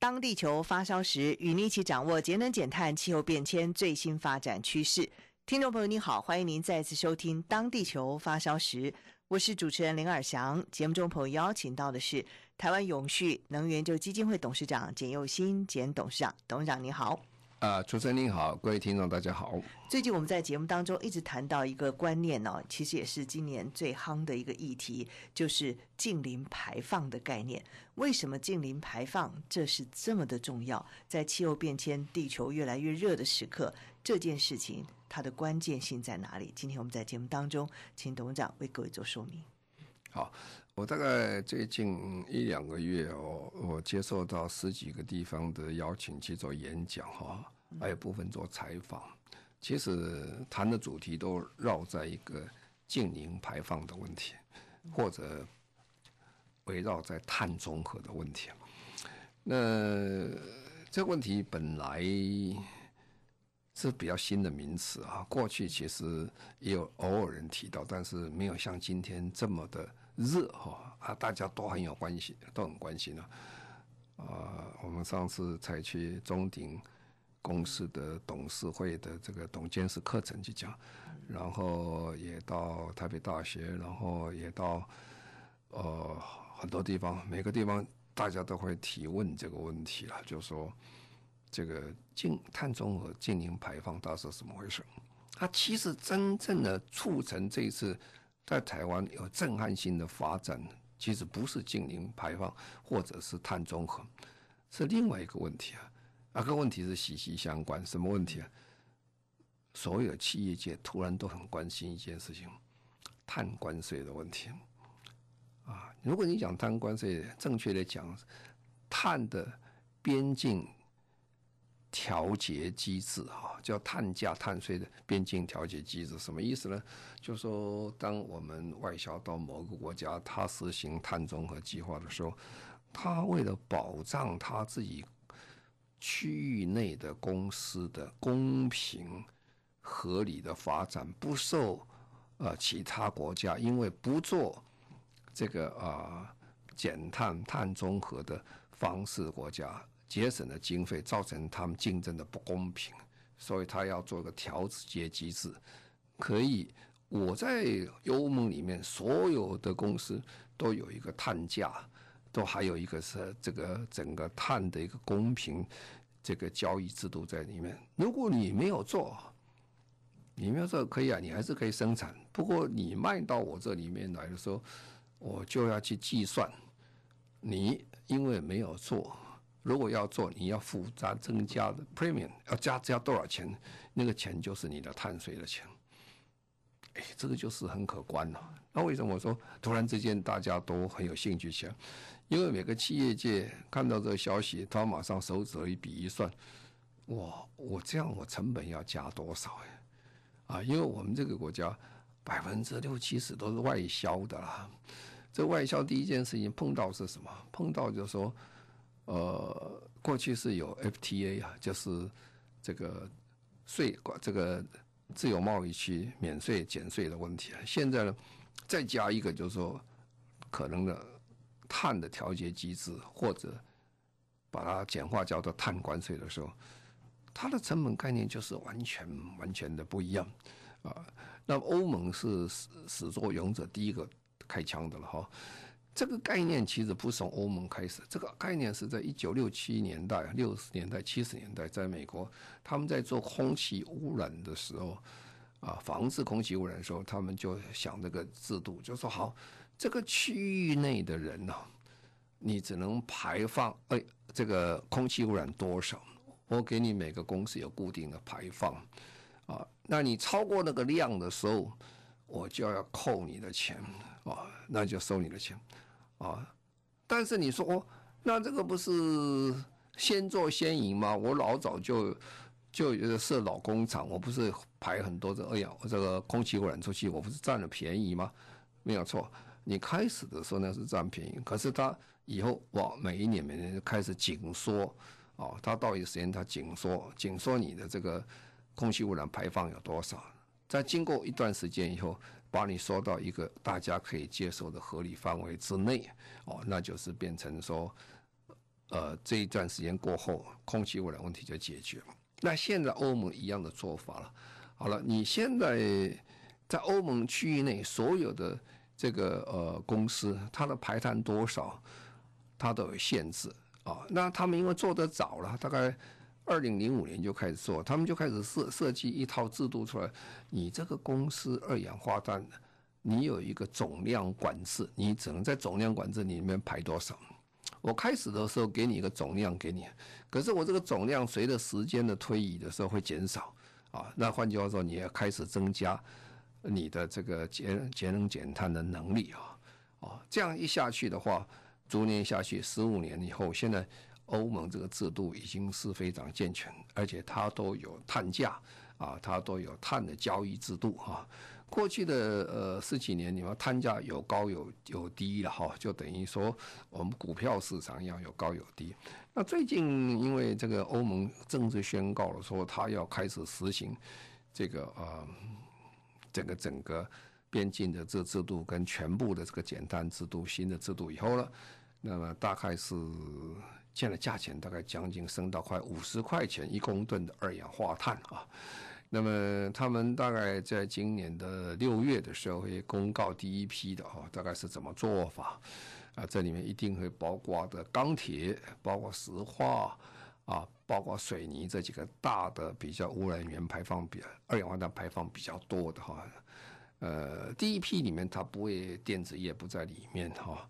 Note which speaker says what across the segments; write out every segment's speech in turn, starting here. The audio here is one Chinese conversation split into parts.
Speaker 1: 当地球发烧时，与你一起掌握节能减碳、气候变迁最新发展趋势。听众朋友你好，欢迎您再次收听《当地球发烧时》，我是主持人林尔翔。节目中朋友邀请到的是台湾永续能源就基金会董事长简佑新简董事长，董事长你好。
Speaker 2: 啊，主持人您好，各位听众大家好。
Speaker 1: 最近我们在节目当中一直谈到一个观念呢、哦，其实也是今年最夯的一个议题，就是近零排放的概念。为什么近零排放这是这么的重要？在气候变迁、地球越来越热的时刻，这件事情它的关键性在哪里？今天我们在节目当中，请董事长为各位做说明。
Speaker 2: 好，我大概最近一两个月哦，我接受到十几个地方的邀请去做演讲哈，还有部分做采访。其实谈的主题都绕在一个净零排放的问题，或者围绕在碳中和的问题。那这个问题本来是比较新的名词啊，过去其实也有偶尔人提到，但是没有像今天这么的。热哈啊，大家都很有关系，都很关心呢。啊，我们上次才去中鼎公司的董事会的这个董监事课程去讲，然后也到台北大学，然后也到呃很多地方，每个地方大家都会提问这个问题了，就说这个净碳中和、净零排放到底是怎么回事？它其实真正的促成这一次。在台湾有震撼性的发展，其实不是净零排放，或者是碳中和，是另外一个问题啊。那个问题是息息相关。什么问题啊？所有企业界突然都很关心一件事情：碳关税的问题啊。如果你讲碳关税，正确的讲，碳的边境。调节机制，哈，叫碳价、碳税的边境调节机制，什么意思呢？就说，当我们外销到某个国家，它实行碳中和计划的时候，它为了保障它自己区域内的公司的公平合理的发展，不受呃其他国家因为不做这个啊减碳、碳中和的方式国家。节省的经费，造成他们竞争的不公平，所以他要做一个调节机制。可以，我在欧盟里面，所有的公司都有一个碳价，都还有一个是这个整个碳的一个公平这个交易制度在里面。如果你没有做，你没有做可以啊，你还是可以生产。不过你卖到我这里面来的时候，我就要去计算，你因为没有做。如果要做，你要复杂增加的 premium，要加加多少钱？那个钱就是你的碳税的钱。哎，这个就是很可观了。那为什么我说突然之间大家都很有兴趣想？因为每个企业界看到这个消息，他马上手指一比一算，哇，我这样我成本要加多少呀？啊，因为我们这个国家百分之六七十都是外销的啦。这外销第一件事情碰到是什么？碰到就是说。呃，过去是有 FTA 啊，就是这个税，这个自由贸易区免税减税的问题啊。现在呢，再加一个，就是说可能的碳的调节机制，或者把它简化叫做碳关税的时候，它的成本概念就是完全完全的不一样啊。那欧盟是始始作俑者，第一个开枪的了哈。这个概念其实不是从欧盟开始，这个概念是在一九六七年代、六十年代、七十年代，在美国，他们在做空气污染的时候，啊，防治空气污染的时候，他们就想这个制度，就说好，这个区域内的人呢、你只能排放，哎，这个空气污染多少，我给你每个公司有固定的排放，啊，那你超过那个量的时候。我就要扣你的钱啊，那就收你的钱啊。但是你说，那这个不是先做先赢吗？我老早就就设老工厂，我不是排很多的二氧这个空气污染出去，我不是占了便宜吗？没有错，你开始的时候那是占便宜，可是他以后哇，每一年每年就开始紧缩哦，他到一个时间他紧缩，紧缩你的这个空气污染排放有多少？在经过一段时间以后，把你缩到一个大家可以接受的合理范围之内哦，那就是变成说，呃，这一段时间过后，空气污染问题就解决了。那现在欧盟一样的做法了，好了，你现在。在欧盟区域内，所有的这个呃公司，它的排碳多少，它都有限制啊。那他们因为做得早了，大概二零零五年就开始做，他们就开始设设计一套制度出来。你这个公司二氧化碳，你有一个总量管制，你只能在总量管制里面排多少。我开始的时候给你一个总量给你，可是我这个总量随着时间的推移的时候会减少啊。那换句话说，你要开始增加。你的这个节节能减碳的能力啊，啊，这样一下去的话，逐年下去，十五年以后，现在欧盟这个制度已经是非常健全，而且它都有碳价啊，它都有碳的交易制度哈。过去的呃十几年，你们碳价有高有有低了哈，就等于说我们股票市场一样有高有低。那最近因为这个欧盟正式宣告了说，它要开始实行这个呃。整个整个边境的这制度跟全部的这个减碳制度新的制度以后呢，那么大概是现在价钱大概将近升到快五十块钱一公吨的二氧化碳啊。那么他们大概在今年的六月的时候会公告第一批的哈，大概是怎么做法啊？这里面一定会包括的钢铁，包括石化啊。包括水泥这几个大的比较污染源排放比二氧化碳排放比较多的哈，呃，第一批里面它不会电子业不在里面哈，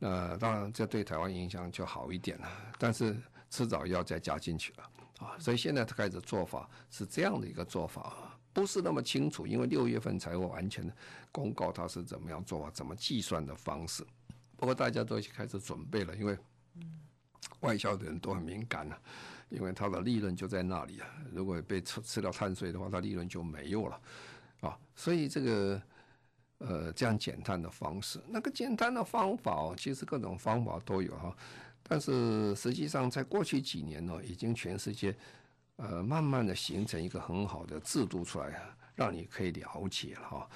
Speaker 2: 呃，当然这对台湾影响就好一点了，但是迟早要再加进去了啊，所以现在开始做法是这样的一个做法，不是那么清楚，因为六月份才会完全的公告它是怎么样做法，怎么计算的方式，不过大家都开始准备了，因为外销的人都很敏感了。因为它的利润就在那里啊，如果被吃吃掉碳税的话，它利润就没有了，啊，所以这个呃这样减碳的方式，那个简单的方法，其实各种方法都有哈，但是实际上在过去几年呢，已经全世界呃慢慢的形成一个很好的制度出来，让你可以了解了哈。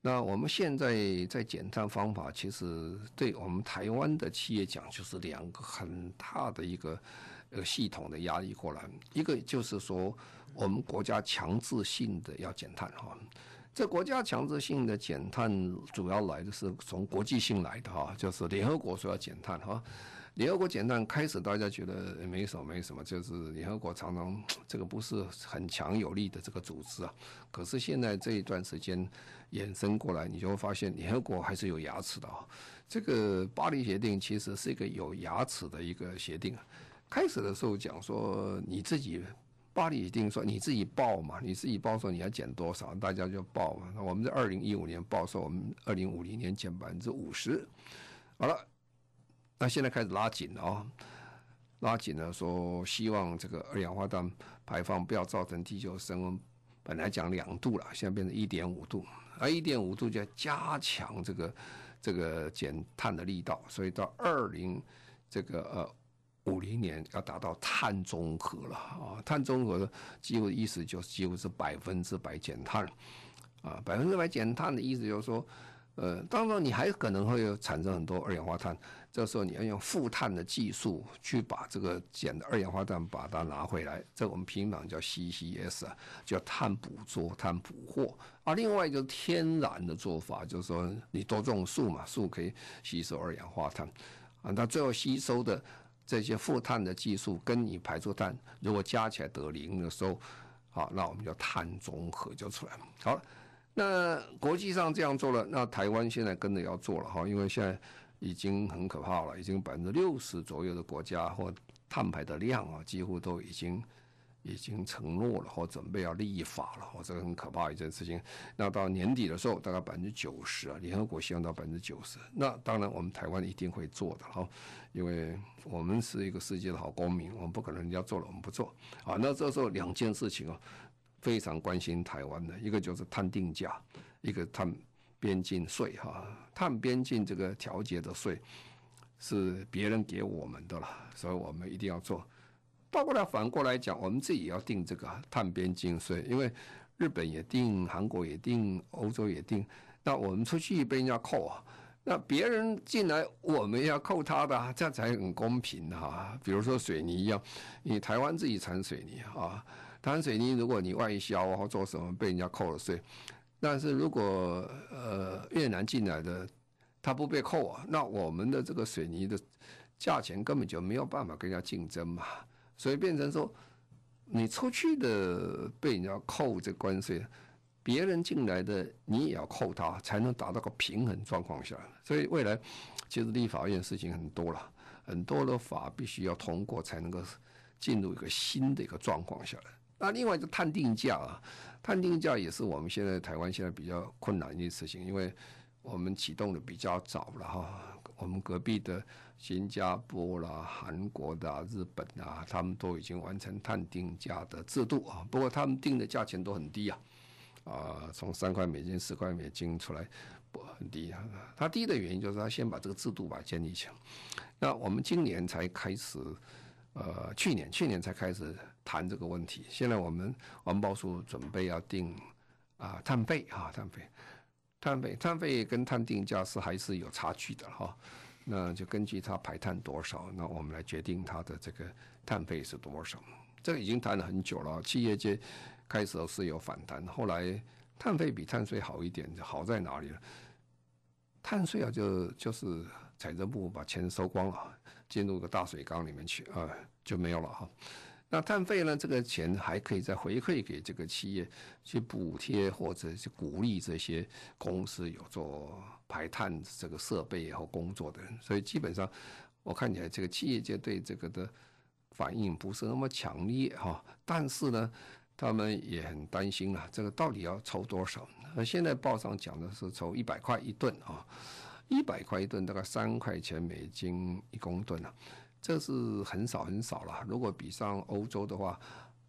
Speaker 2: 那我们现在在减碳方法，其实对我们台湾的企业讲，就是两个很大的一个。呃，系统的压力过来，一个就是说，我们国家强制性的要减碳哈。这国家强制性的减碳，主要来的是从国际性来的哈，就是联合国说要减碳哈。联合国减碳开始大家觉得没什么没什么，就是联合国常常这个不是很强有力的这个组织啊。可是现在这一段时间延伸过来，你就会发现联合国还是有牙齿的啊。这个巴黎协定其实是一个有牙齿的一个协定。开始的时候讲说你自己巴黎一定说你自己报嘛，你自己报说你要减多少，大家就报嘛。那我们在二零一五年报说我们二零五零年减百分之五十，好了，那现在开始拉紧了啊，拉紧了说希望这个二氧化碳排放不要造成地球升温，本来讲两度了，现在变成一点五度，而一点五度就要加强这个这个减碳的力道，所以到二零这个呃。五零年要达到碳中和了啊！碳中和的几乎意思就是几乎是百分之百减碳啊！百分之百减碳的意思就是说，呃，当然你还可能会产生很多二氧化碳，这时候你要用负碳的技术去把这个减的二氧化碳把它拿回来，这我们平常叫 CCS 啊，叫碳捕捉、碳捕获啊。另外就是天然的做法，就是说你多种树嘛，树可以吸收二氧化碳啊，它最后吸收的。这些负碳的技术跟你排出碳，如果加起来得零的时候，好，那我们叫碳中和就出来了。好，那国际上这样做了，那台湾现在跟着要做了哈，因为现在已经很可怕了，已经百分之六十左右的国家或碳排的量啊，几乎都已经已经承诺了或准备要立法了，哦，这个很可怕一件事情。那到年底的时候，大概百分之九十啊，联合国希望到百分之九十。那当然，我们台湾一定会做的哈，因为我们是一个世界的好公民，我们不可能人家做了我们不做啊。那这时候两件事情啊，非常关心台湾的，一个就是碳定价，一个碳边境税哈。碳边境这个调节的税是别人给我们的了，所以我们一定要做。倒过来反过来讲，我们自己也要定这个碳边境税，因为日本也定，韩国也定，欧洲也定。那我们出去被人家扣啊，那别人进来我们要扣他的，这样才很公平哈。比如说水泥一样，你台湾自己产水泥啊，产水泥如果你外销或做什么被人家扣了税，但是如果呃越南进来的他不被扣啊，那我们的这个水泥的价钱根本就没有办法跟人家竞争嘛。所以变成说，你出去的被人家扣这关税，别人进来的你也要扣他，才能达到个平衡状况下。所以未来其实立法院事情很多了，很多的法必须要通过才能够进入一个新的一个状况下来。那另外就探定价啊，碳定价也是我们现在台湾现在比较困难的事情，因为我们启动的比较早了哈。我们隔壁的新加坡啦、韩国的、日本啊，他们都已经完成碳定价的制度啊。不过他们定的价钱都很低啊，啊，从三块美金、十块美金出来，不很低啊。它低的原因就是他先把这个制度把建立起来。那我们今年才开始，呃，去年去年才开始谈这个问题。现在我们环保署准备要定啊碳费啊碳费。碳费，碳费跟碳定价是还是有差距的哈，那就根据它排碳多少，那我们来决定它的这个碳费是多少。这个已经谈了很久了，企业界开始是有反弹，后来碳费比碳税好一点，好在哪里了？碳税啊，就就是财政部把钱收光了，进入个大水缸里面去啊，就没有了哈。那碳费呢？这个钱还可以再回馈给这个企业，去补贴或者是鼓励这些公司有做排碳这个设备和工作的人。所以基本上，我看起来这个企业界对这个的反应不是那么强烈哈。但是呢，他们也很担心了，这个到底要抽多少？那现在报上讲的是抽一百块一吨啊，一百块一吨，大概三块钱美金一公吨啊。这是很少很少了。如果比上欧洲的话，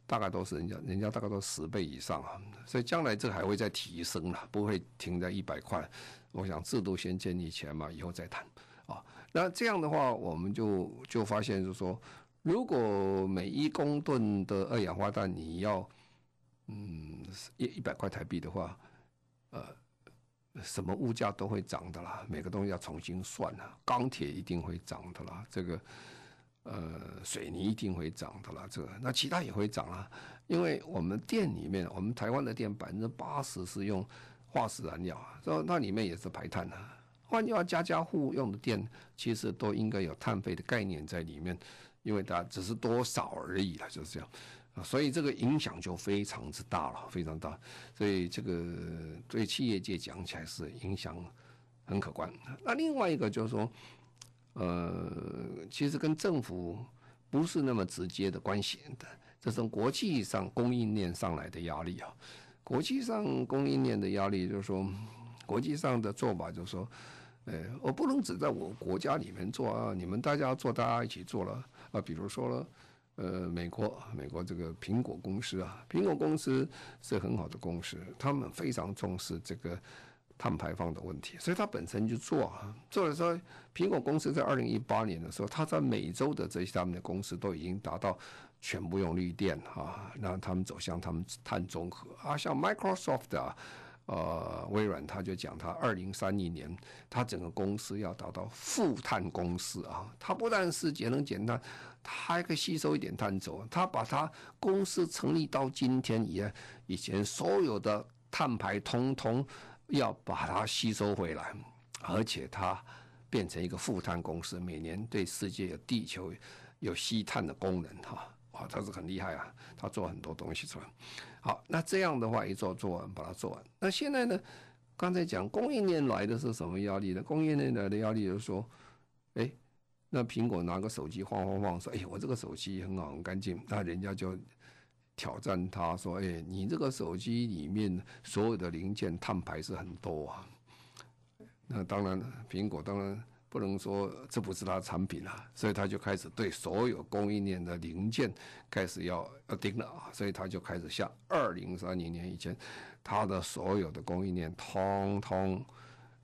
Speaker 2: 大概都是人家人家大概都十倍以上啊。所以将来这还会再提升了，不会停在一百块。我想制度先建立起来嘛，以后再谈啊。那这样的话，我们就就发现就是说，如果每一公吨的二氧化碳你要嗯一一百块台币的话，呃，什么物价都会涨的啦，每个东西要重新算了，钢铁一定会涨的啦，这个。呃，水泥一定会涨的啦，这个那其他也会涨啊，因为我们电里面，我们台湾的电百分之八十是用化石燃料，啊那里面也是排碳的。换句话，家家户户用的电其实都应该有碳费的概念在里面，因为它只是多少而已了，就是这样。所以这个影响就非常之大了，非常大。所以这个对企业界讲起来是影响很可观。那另外一个就是说。呃，其实跟政府不是那么直接的关系的，这是国际上供应链上来的压力啊。国际上供应链的压力就是说，国际上的做法就是说，呃，我不能只在我国家里面做啊，你们大家做，大家一起做了啊。比如说了，呃，美国，美国这个苹果公司啊，苹果公司是很好的公司，他们非常重视这个。碳排放的问题，所以他本身就做啊做的时候，苹果公司在二零一八年的时候，他在美洲的这些他们的公司都已经达到全部用绿电啊，让他们走向他们碳中和啊。像 Microsoft 啊，呃，微软他就讲他二零三零年，他整个公司要达到负碳公司啊。他不但是节能减碳，他还可以吸收一点碳走。他把他公司成立到今天以，以前所有的碳排通通。要把它吸收回来，而且它变成一个负碳公司，每年对世界有地球有吸碳的功能，哈，啊，它是很厉害啊，它做很多东西出来。好，那这样的话一做做完，把它做完。那现在呢？刚才讲供应链来的是什么压力呢？供应链来的压力就是说，哎，那苹果拿个手机晃晃晃，说，哎，我这个手机很好，很干净，那人家就挑战他说：“哎，你这个手机里面所有的零件碳排是很多啊。”那当然，苹果当然不能说这不是他的产品了，所以他就开始对所有供应链的零件开始要要盯了啊，所以他就开始向二零三零年以前，他的所有的供应链通通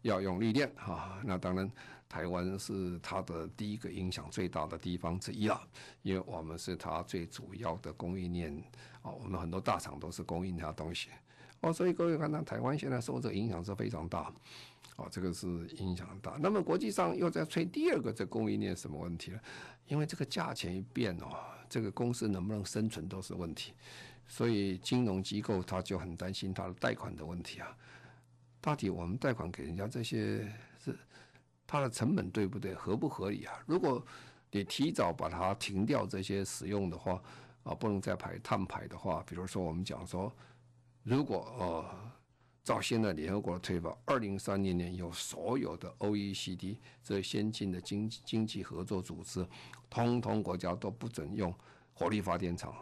Speaker 2: 要用绿电啊。那当然，台湾是他的第一个影响最大的地方之一了，因为我们是他最主要的供应链啊，我们很多大厂都是供应他东西哦，所以各位看到台湾现在受这个影响是非常大。哦，这个是影响大。那么国际上又在吹第二个这供应链什么问题呢？因为这个价钱一变哦，这个公司能不能生存都是问题。所以金融机构他就很担心他的贷款的问题啊。到底我们贷款给人家这些它的成本对不对？合不合理啊？如果你提早把它停掉这些使用的话啊，不能再排碳排的话，比如说我们讲说，如果呃。照现在联合国的推法，二零三零年有所有的 OECD 这先进的经经济合作组织，通通国家都不准用火力发电厂，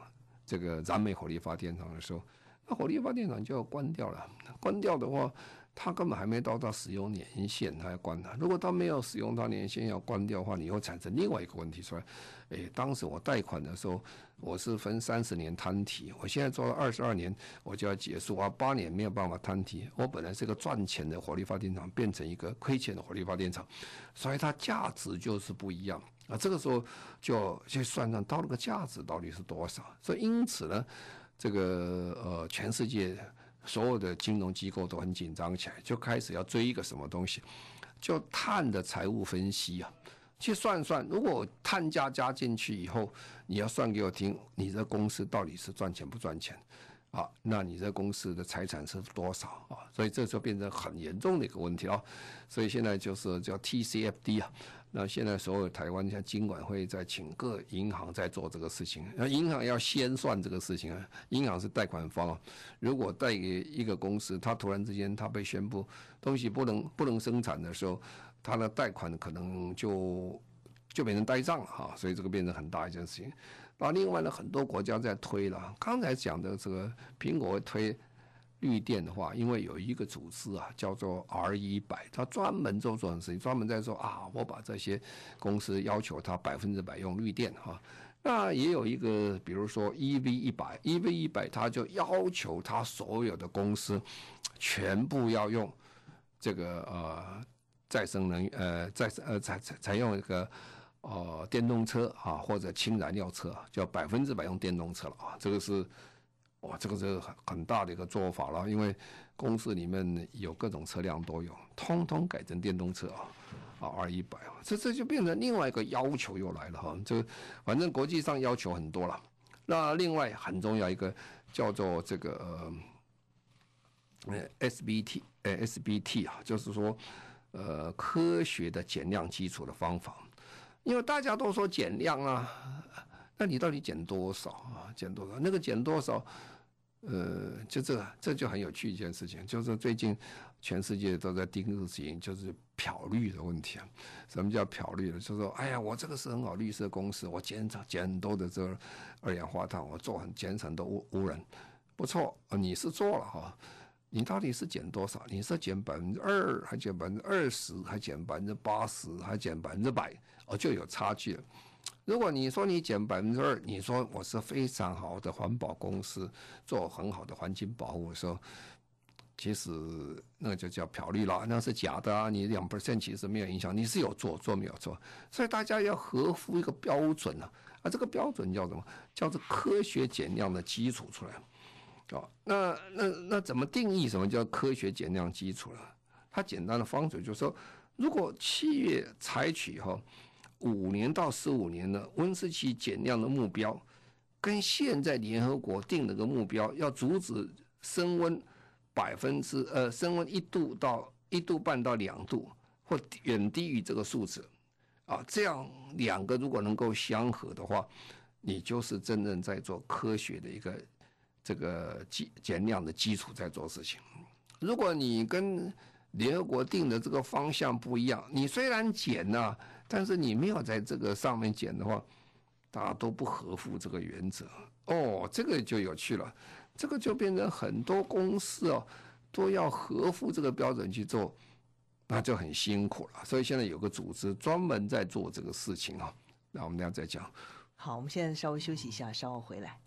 Speaker 2: 这个燃煤火力发电厂的时候，那火力发电厂就要关掉了。关掉的话。它根本还没到达使用年限，它要关它。如果它没有使用到年限要关掉的话，你会产生另外一个问题出来。诶，当时我贷款的时候，我是分三十年摊提，我现在做了二十二年，我就要结束啊，八年没有办法摊提。我本来是个赚钱的火力发电厂，变成一个亏钱的火力发电厂，所以它价值就是不一样啊。这个时候就去算算到那个价值到底是多少。所以因此呢，这个呃，全世界。所有的金融机构都很紧张起来，就开始要追一个什么东西，就碳的财务分析啊，去算算，如果碳价加进去以后，你要算给我听，你这公司到底是赚钱不赚钱啊？那你这公司的财产是多少啊？所以这就变成很严重的一个问题啊。所以现在就是叫 TCFD 啊。那现在所有台湾像金管会在请各银行在做这个事情，那银行要先算这个事情啊。银行是贷款方，如果贷给一个公司，他突然之间他被宣布东西不能不能生产的时候，他的贷款可能就就变成呆账了哈。所以这个变成很大一件事情。那另外呢，很多国家在推了，刚才讲的这个苹果推。绿电的话，因为有一个组织啊，叫做 R 一百，他专门做这种事情，专门在说啊，我把这些公司要求他百分之百用绿电哈。那也有一个，比如说 EV 一百，EV 一百，他就要求他所有的公司全部要用这个呃再生能源呃再呃采采采用一个呃电动车啊或者氢燃料车，就百分之百用电动车了啊，这个是。哇，这个是很很大的一个做法了，因为公司里面有各种车辆都有，通通改成电动车啊，啊，R 一百啊，这这就变成另外一个要求又来了哈，这反正国际上要求很多了。那另外很重要一个叫做这个呃 SBT，呃 SBT 啊，就是说呃科学的减量基础的方法，因为大家都说减量啊，那你到底减多少啊？减多少？那个减多少？呃，就这，这就很有趣一件事情，就是最近全世界都在盯这个事情，就是漂绿的问题啊。什么叫漂绿呢？就是说，哎呀，我这个是很好绿色公司，我减少减很多的这个二氧化碳，我做很减少很多污污染，不错，你是做了哈，你到底是减多少？你是减百分之二，还减百分之二十，还减百分之八十，还减百分之百？哦，就有差距了。如果你说你减百分之二，你说我是非常好的环保公司，做很好的环境保护的时候，其实那就叫漂绿了，那是假的啊！你两 percent 其实没有影响，你是有做，做没有做，所以大家要合乎一个标准啊，啊，这个标准叫什么？叫做科学减量的基础出来。哦，那那那怎么定义什么叫科学减量基础呢？它简单的方式就是说，如果企业采取哈。五年到十五年的温室气减量的目标，跟现在联合国定了个目标，要阻止升温百分之呃升温一度到一度半到两度，或远低于这个数字，啊，这样两个如果能够相合的话，你就是真正在做科学的一个这个减减量的基础在做事情。如果你跟联合国定的这个方向不一样，你虽然减呢。但是你没有在这个上面减的话，大家都不合乎这个原则。哦，这个就有趣了，这个就变成很多公司哦都要合乎这个标准去做，那就很辛苦了。所以现在有个组织专门在做这个事情哦。那我们等下再讲。
Speaker 1: 好，我们现在稍微休息一下，稍后回来。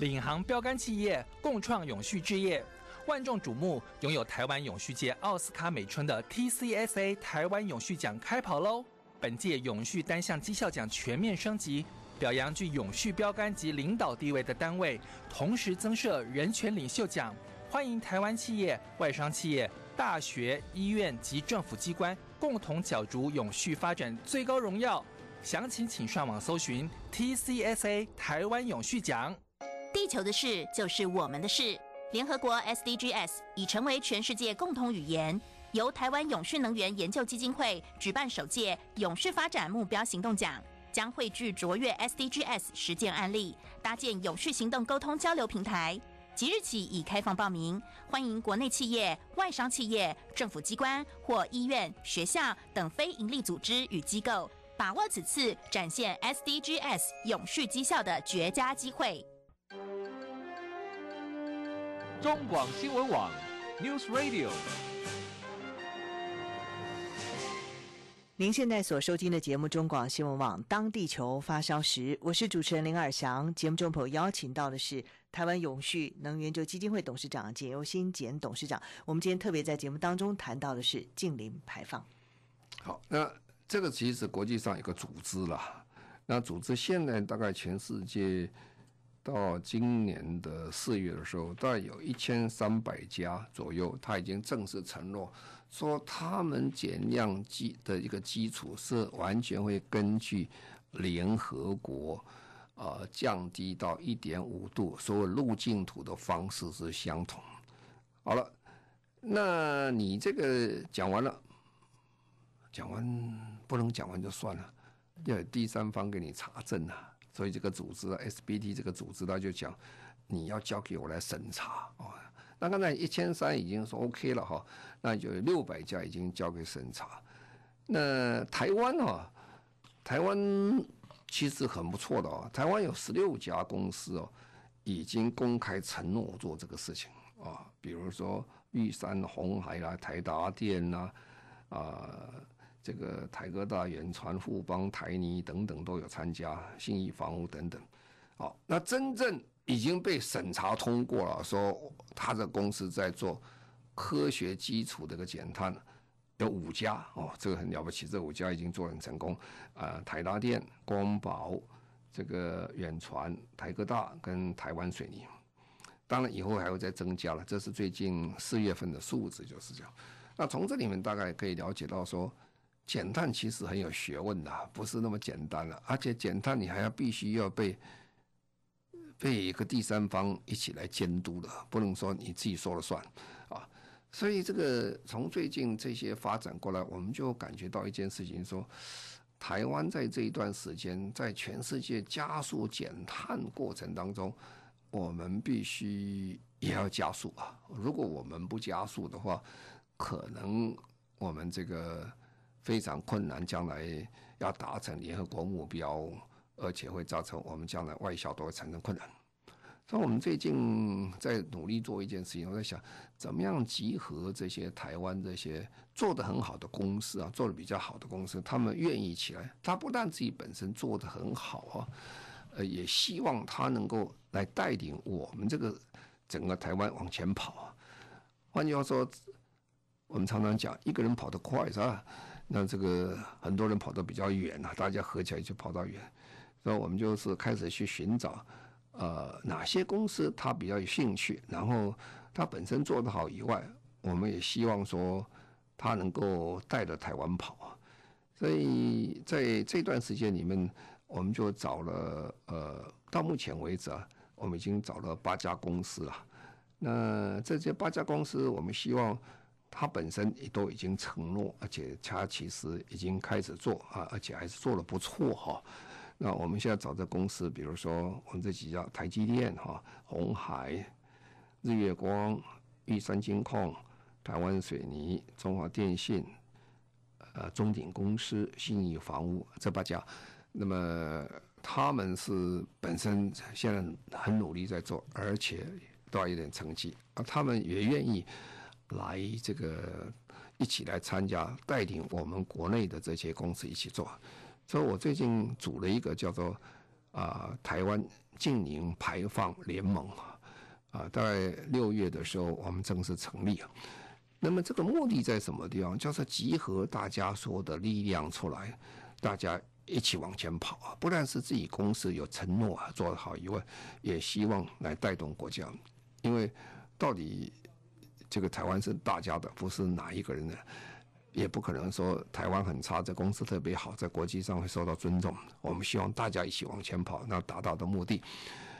Speaker 3: 领航标杆企业，共创永续置业。万众瞩目，拥有台湾永续界奥斯卡美称的 TCSA 台湾永续奖开跑喽！本届永续单项绩效奖全面升级，表扬具永续标杆及领导地位的单位，同时增设人权领袖奖，欢迎台湾企业、外商企业、大学、医院及政府机关共同角逐永续发展最高荣耀。详情请上网搜寻 TCSA 台湾永续奖。
Speaker 4: 地球的事就是我们的事。联合国 SDGs 已成为全世界共同语言。由台湾永续能源研究基金会举办首届永续发展目标行动奖，将汇聚卓越 SDGs 实践案例，搭建永续行动沟通交流平台。即日起已开放报名，欢迎国内企业、外商企业、政府机关或医院、学校等非营利组织与机构，把握此次展现 SDGs 永续绩效的绝佳机会。
Speaker 5: 中广新闻网，News Radio。
Speaker 1: 您现在所收听的节目《中广新闻网》，当地球发烧时，我是主持人林尔祥。节目中朋友邀请到的是台湾永续能源基金会董事长简又新简董事长。我们今天特别在节目当中谈到的是净零排放。
Speaker 2: 好，那这个其实国际上有个组织了，那组织现在大概全世界。到今年的四月的时候，大概有一千三百家左右，他已经正式承诺说，他们减量基的一个基础是完全会根据联合国呃降低到一点五度，所有路径图的方式是相同。好了，那你这个讲完了，讲完不能讲完就算了，要有第三方给你查证啊。所以这个组织 SBT 这个组织，他就讲，你要交给我来审查啊。那刚才一千三已经是 OK 了哈，那就六百家已经交给审查。那台湾啊，台湾其实很不错的啊。台湾有十六家公司哦，已经公开承诺做这个事情啊，比如说玉山红海啦、台达电啦啊。这个台哥大、远传、富邦、台泥等等都有参加，信义房屋等等。好，那真正已经被审查通过了，说他的公司在做科学基础的一个减碳，有五家哦，这个很了不起，这五家已经做很成功。啊，台达电、光宝、这个远传、台科大跟台湾水泥，当然以后还会再增加了。这是最近四月份的数字，就是这样。那从这里面大概可以了解到说。减碳其实很有学问的，不是那么简单的。而且减碳你还要必须要被被一个第三方一起来监督的，不能说你自己说了算啊。所以这个从最近这些发展过来，我们就感觉到一件事情：说台湾在这一段时间在全世界加速减碳过程当中，我们必须也要加速啊。如果我们不加速的话，可能我们这个。非常困难，将来要达成联合国目标，而且会造成我们将来外销都会产生困难。所以，我们最近在努力做一件事情，我在想，怎么样集合这些台湾这些做得很好的公司啊，做得比较好的公司，他们愿意起来。他不但自己本身做得很好啊，呃，也希望他能够来带领我们这个整个台湾往前跑啊。换句话说，我们常常讲，一个人跑得快是吧？那这个很多人跑得比较远啊，大家合起来就跑到远，所以我们就是开始去寻找，呃，哪些公司他比较有兴趣，然后他本身做得好以外，我们也希望说他能够带着台湾跑。所以在这段时间里面，我们就找了，呃，到目前为止啊，我们已经找了八家公司了。那这些八家公司，我们希望。他本身也都已经承诺，而且他其实已经开始做啊，而且还是做得不错哈。那我们现在找的公司，比如说我们这几家台积电哈、鸿海、日月光、玉山金矿、台湾水泥、中华电信、呃中鼎公司、信义房屋这八家，那么他们是本身现在很努力在做，而且都要有点成绩啊，他们也愿意来这个一起来参加，带领我们国内的这些公司一起做。所以我最近组了一个叫做啊、台湾净零排放联盟啊，大概六月的时候我们正式成立啊。那么这个目的在什么地方？就是集合大家所有的力量出来，大家一起往前跑啊！不但是自己公司有承诺啊做得好以外，也希望来带动国家。因为到底这个台湾是大家的，不是哪一个人的。也不可能说台湾很差，这公司特别好，在国际上会受到尊重。我们希望大家一起往前跑，那达到的目的。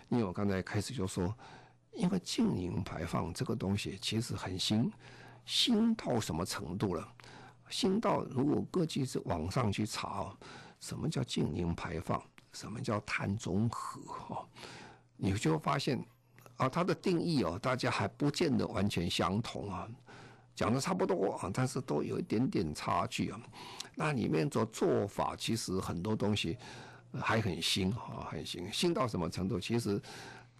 Speaker 2: 因为我刚才开始就说，因为净零排放这个东西其实很新，新到什么程度了？新到如果各级是网上去查，什么叫净零排放？什么叫碳中和？哦，你就会发现啊，它的定义哦，大家还不见得完全相同啊。讲的差不多啊，但是都有一点点差距啊。那里面的做法，其实很多东西还很新啊，很新。新到什么程度？其实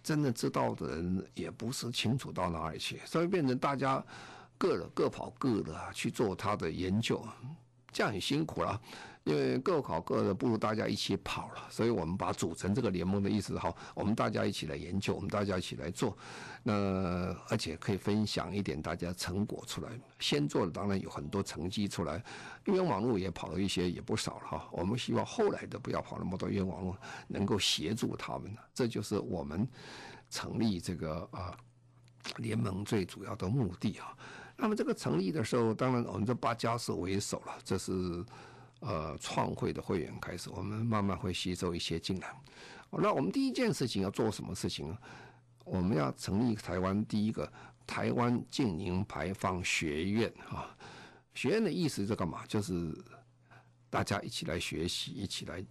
Speaker 2: 真的知道的人也不是清楚到哪里去，所以变成大家各各跑各的去做他的研究，这样很辛苦了。因为各考各的，不如大家一起跑了，所以我们把组成这个联盟的意思好，我们大家一起来研究，我们大家一起来做，那而且可以分享一点大家成果出来。先做的当然有很多成绩出来，冤枉路也跑了一些，也不少了哈。我们希望后来的不要跑那么多冤枉路，能够协助他们，这就是我们成立这个啊联盟最主要的目的啊。那么这个成立的时候，当然我们这八家是为首了，这是。呃，创会的会员开始，我们慢慢会吸收一些进来。那我们第一件事情要做什么事情呢？我们要成立台湾第一个台湾净零排放学院啊。学院的意思是干嘛？就是大家一起来学习，一起来，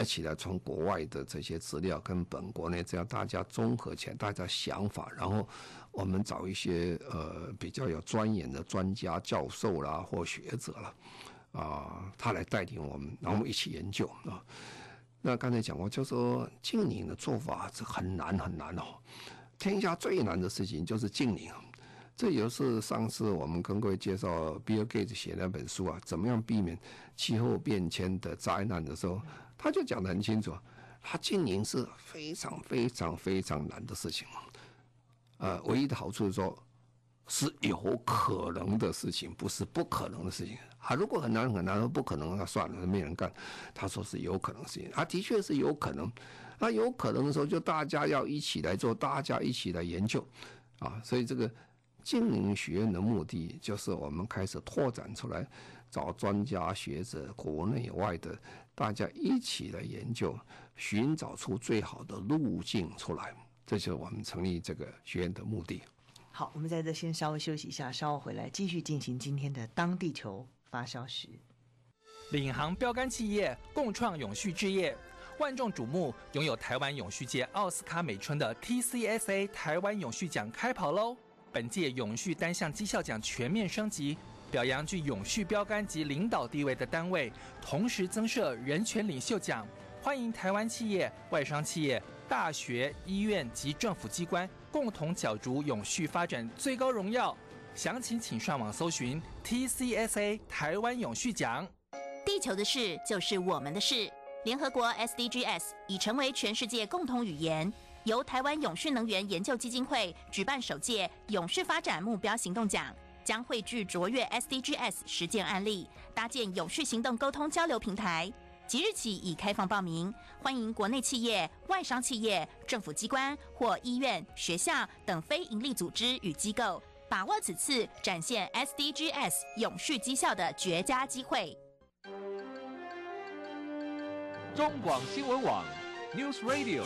Speaker 2: 一起来从国外的这些资料跟本国内这样大家综合起来，大家想法，然后我们找一些呃比较有钻研的专家、教授啦或学者了。啊，他来带领我们，然后我们一起研究啊。那刚才讲过，就说净零的做法是很难很难哦。天下最难的事情就是净零，这也是上次我们跟各位介绍 Bill Gates 写那本书啊，怎么样避免气候变迁的灾难的时候，他就讲得很清楚，他净零是非常非常非常难的事情。呃，唯一的好处是说。是有可能的事情，不是不可能的事情。啊，如果很难很难说不可能，那算了，没人干。他说是有可能的事情，啊，的确是有可能。那有可能的时候，就大家要一起来做，大家一起来研究，啊，所以这个净零学院的目的就是我们开始拓展出来，找专家学者，国内外的，大家一起来研究，寻找出最好的路径出来，这就是我们成立这个学院的目的。
Speaker 1: 好，我们在这先稍微休息一下，稍后回来继续进行今天的当地球发烧时。
Speaker 3: 领航标杆企业共创永续置业，万众瞩目，拥有台湾永续界奥斯卡美春的 TCSA 台湾永续奖开跑喽！本届永续单项绩效奖全面升级，表扬具永续标杆及领导地位的单位，同时增设人权领袖奖，欢迎台湾企业、外商企业。大学、医院及政府机关共同角逐永续发展最高荣耀，详情请上网搜寻 TCSA 台湾永续奖。
Speaker 4: 地球的事就是我们的事。联合国 SDGs 已成为全世界共同语言，由台湾永续能源研究基金会举办首届永续发展目标行动奖，将汇聚卓越 SDGs 实践案例，搭建永续行动沟通交流平台。即日起已开放报名，欢迎国内企业、外商企业、政府机关或医院、学校等非营利组织与机构，把握此次展现 SDGs 永续绩效的绝佳机会。
Speaker 5: 中广新闻网 News Radio。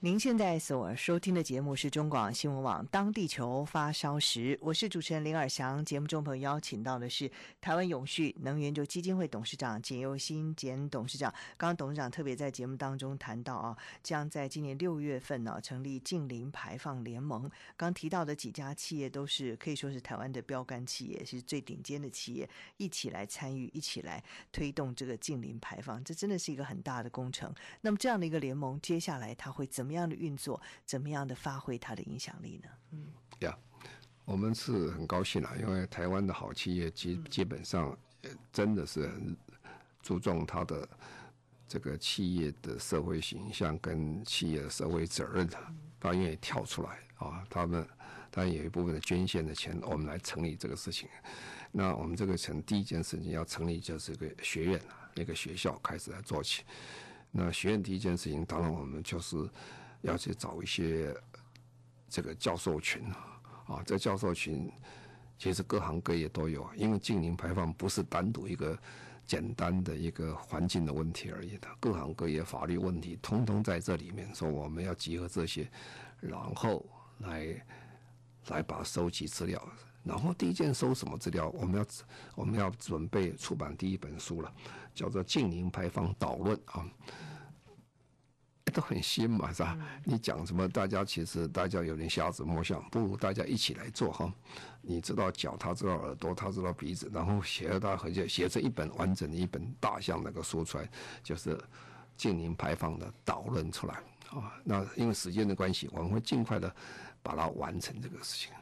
Speaker 1: 您现在所收听的节目是中广新闻网《当地球发烧时》，我是主持人林尔祥。节目中朋友邀请到的是台湾永续能源就基金会董事长简又新简董事长。刚刚董事长特别在节目当中谈到啊，将在今年六月份呢、成立近零排放联盟。刚提到的几家企业都是可以说是台湾的标杆企业，是最顶尖的企业，一起来参与，一起来推动这个近零排放，这真的是一个很大的工程。那么这样的一个联盟，接下来它会怎么？怎么样的运作，怎么样的发挥它的影响力呢？
Speaker 2: 嗯，呀，我们是很高兴啊，因为台湾的好企业基基本上真的是很注重它的这个企业的社会形象跟企业的社会责任的，他愿意跳出来啊，他们当然有一部分的捐献的钱，我们来成立这个事情。那我们这个成第一件事情要成立就是一个学院啊，一个学校开始来做起。那学院第一件事情，当然我们就是要去找一些这个教授群啊，啊，这教授群其实各行各业都有，因为净零排放不是单独一个简单的一个环境的问题而已的，各行各业法律问题通通在这里面，说我们要集合这些，然后来来把收集资料，然后第一件收什么资料？我们要我们要准备出版第一本书了。叫做净零排放导论啊，都很新嘛，是吧？你讲什么，大家其实大家有点瞎子摸象，不如大家一起来做哈。你知道脚，他知道耳朵，他知道鼻子，然后写了大合写写成一本完整的一本大象那个书出来，就是净零排放的导论出来啊。那因为时间的关系，我们会尽快的把它完成这个事情。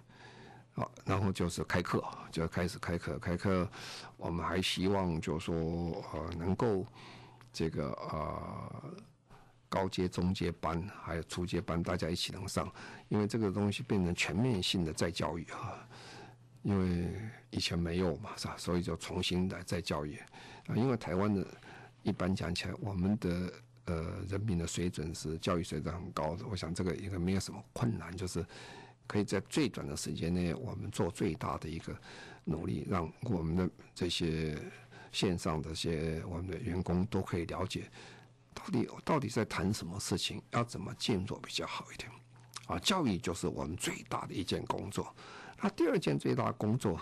Speaker 2: 好，然后就是开课，就开始开课。开课，我们还希望就说，呃，能够这个呃高阶、中阶班还有初阶班，大家一起能上，因为这个东西变成全面性的再教育啊，因为以前没有嘛，是吧？所以就重新来再教育啊。因为台湾的，一般讲起来，我们的呃人民的水准是教育水准很高的，我想这个应该没有什么困难，就是。可以在最短的时间内，我们做最大的一个努力，让我们的这些线上的些我们的员工都可以了解，到底到底在谈什么事情，要怎么建作比较好一点。啊，教育就是我们最大的一件工作。那第二件最大的工作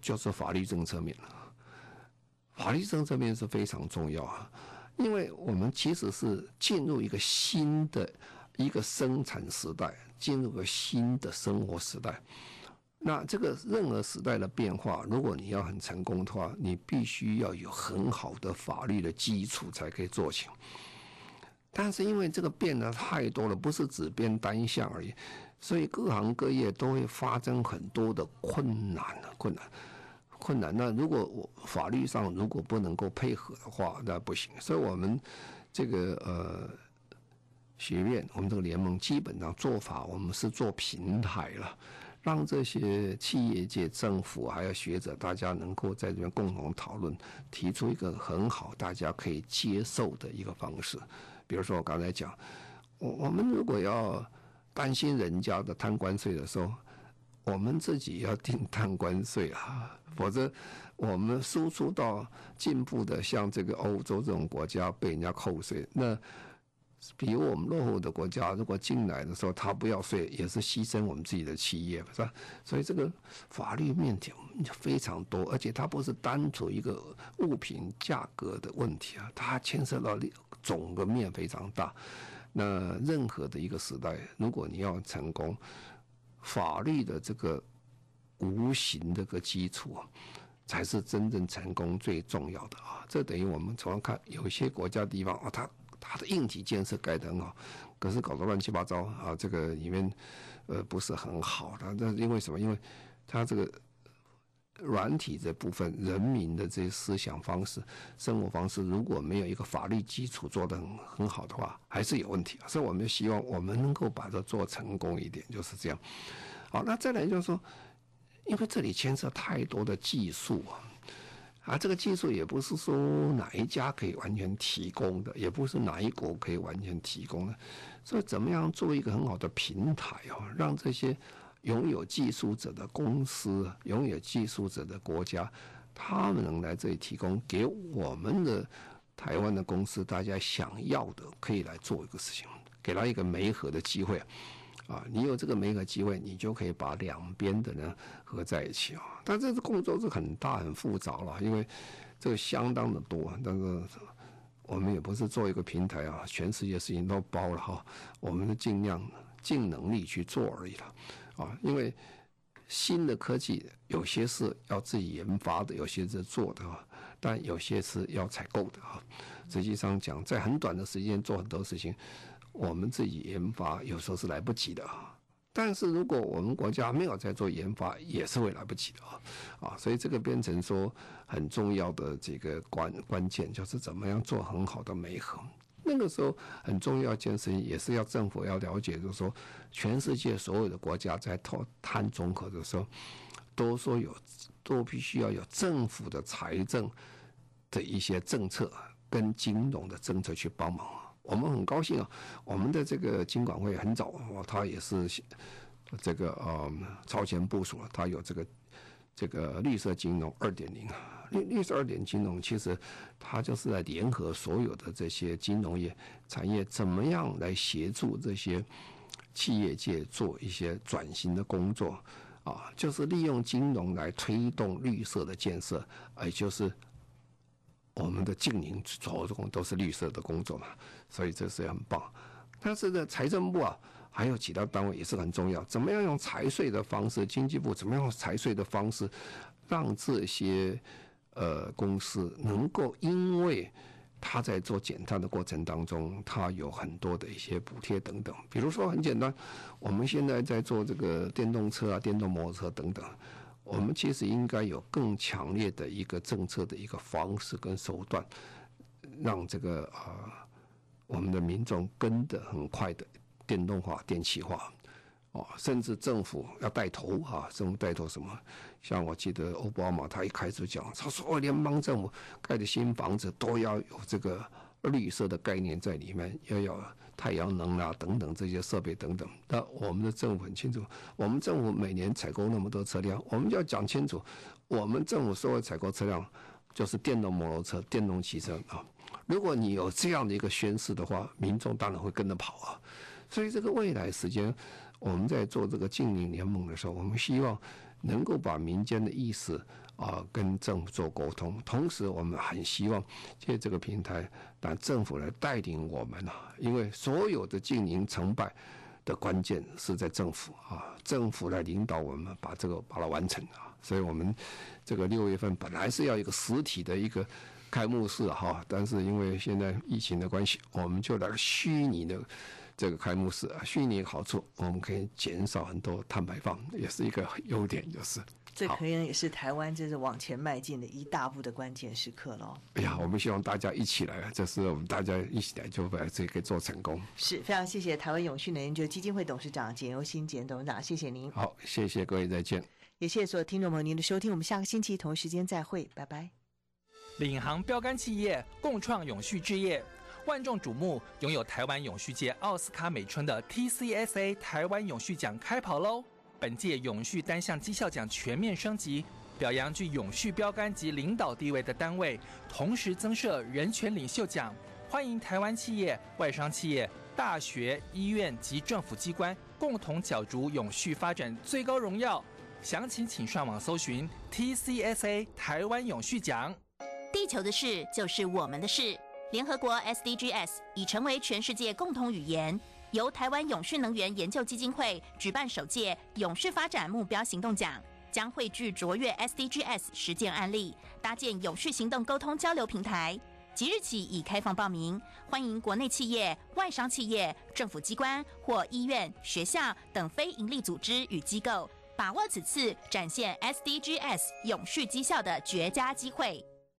Speaker 2: 就是法律政策面了。法律政策面是非常重要啊，因为我们其实是进入一个新的一个生产时代。进入个新的生活时代，那这个任何时代的变化，如果你要很成功的话，你必须要有很好的法律的基础才可以做成。但是因为这个变得太多了，不是只变单项而已，所以各行各业都会发生很多的困难，困难，困难。那如果我法律上如果不能够配合的话，那不行。所以我们这个呃。学院，我们这个联盟基本上做法，我们是做平台了，让这些企业界、政府还有学者，大家能够在这边共同讨论，提出一个很好、大家可以接受的一个方式。比如说我刚才讲，我我们如果要担心人家的贪关税的时候，我们自己要定贪关税啊，否则我们输出到进步的像这个欧洲这种国家被人家扣税，那。比如我们落后的国家，如果进来的时候他不要税，也是牺牲我们自己的企业，是吧？所以这个法律面前非常多，而且它不是单纯一个物品价格的问题啊，它牵涉到总个面非常大。那任何的一个时代，如果你要成功，法律的这个无形的个基础，啊才是真正成功最重要的啊。这等于我们从看有些国家地方啊，它。它的硬体建设盖得很好，可是搞得乱七八糟啊！这个里面呃不是很好的，那因为什么？因为它这个软体这部分，人民的这些思想方式、生活方式，如果没有一个法律基础做得很很好的话，还是有问题。所以我们就希望我们能够把它做成功一点，就是这样。好，那再来就是说，因为这里牵涉太多的技术啊。啊，这个技术也不是说哪一家可以完全提供的，也不是哪一国可以完全提供的，所以怎么样做一个很好的平台啊，让这些拥有技术者的公司、拥有技术者的国家，他们能来这里提供给我们的台湾的公司，大家想要的可以来做一个事情，给他一个媒合的机会。啊你有这个媒合机会，你就可以把两边的呢合在一起啊。但这个工作是很大很复杂了，因为这个相当的多。但是我们也不是做一个平台啊，全世界事情都包了哈。我们是尽量尽能力去做而已了啊。因为新的科技有些是要自己研发的，有些是做的啊，但有些是要采购的啊。实际上讲，在很短的时间做很多事情。我们自己研发有时候是来不及的啊，但是如果我们国家没有在做研发，也是会来不及的啊，啊，所以这个变成说很重要的这个关关键，就是怎么样做很好的媒合。那个时候很重要一件事情，也是要政府要了解，就是说全世界所有的国家在谈谈综合的时候，都说有都必须要有政府的财政的一些政策跟金融的政策去帮忙。我们很高兴啊，我们的这个金管会很早，他也是这个呃超前部署了，他有这个这个绿色金融二点零啊，绿绿色二点金融其实它就是在联合所有的这些金融业产业，怎么样来协助这些企业界做一些转型的工作啊，就是利用金融来推动绿色的建设，也就是。我们的净零着重都是绿色的工作嘛，所以这是很棒。但是呢，财政部啊，还有其他单位也是很重要。怎么样用财税的方式？经济部怎么样用财税的方式，让这些呃公司能够，因为他在做减碳的过程当中，他有很多的一些补贴等等。比如说很简单，我们现在在做这个电动车啊、电动摩托车等等。我们其实应该有更强烈的一个政策的一个方式跟手段，让这个啊、我们的民众跟得很快的电动化、电气化，哦，甚至政府要带头哈，政府带头什么？像我记得奥巴马他一开始讲，他说联邦政府盖的新房子都要有这个绿色的概念在里面，要有。太阳能啊，等等这些设备等等，那我们的政府很清楚，我们政府每年采购那么多车辆，我们就要讲清楚，我们政府所有采购车辆就是电动摩托车、电动汽车啊。如果你有这样的一个宣示的话，民众当然会跟着跑啊。所以这个未来时间，我们在做这个净零联盟的时候，我们希望能够把民间的意识。啊，跟政府做沟通，同时我们很希望借这个平台，让政府来带领我们啊，因为所有的经营成败的关键是在政府啊，政府来领导我们把这个把它完成啊，所以我们这个六月份本来是要一个实体的一个开幕式哈，但是因为现在疫情的关系，我们就来个虚拟的这个开幕式啊，虚拟好处我们可以减少很多碳排放，也是一个优点，就是。
Speaker 1: 这可能也是台湾就是往前迈进的一大步的关键时刻喽。
Speaker 2: 哎呀，我们希望大家一起来，这是我们大家一起来就把这个做成功。
Speaker 1: 是非常谢谢台湾永续能源基金会董事长简又新简董事长，谢谢您。
Speaker 2: 好，谢谢各位，再
Speaker 1: 见。谢谢所有听众朋友您的收听，我们下个星期同一时间再会，拜拜。
Speaker 3: 领航标杆企业共创永续置业，万众瞩目，拥有台湾永续界奥斯卡美春的 TCSA 台湾永续奖开跑喽！本届永续单项绩效奖全面升级，表扬具永续标杆及领导地位的单位，同时增设人权领袖奖，欢迎台湾企业、外商企业、大学、医院及政府机关共同角逐永续发展最高荣耀。详情请上网搜寻 TCSA 台湾永续奖。
Speaker 4: 地球的事就是我们的事，联合国 SDGs 已成为全世界共同语言。由台湾永续能源研究基金会举办首届永续发展目标行动奖，将汇聚卓越 SDGs 实践案例，搭建永续行动沟通交流平台。即日起已开放报名，欢迎国内企业、外商企业、政府机关或医院、学校等非营利组织与机构，把握此次展现 SDGs 永续绩效的绝佳机会。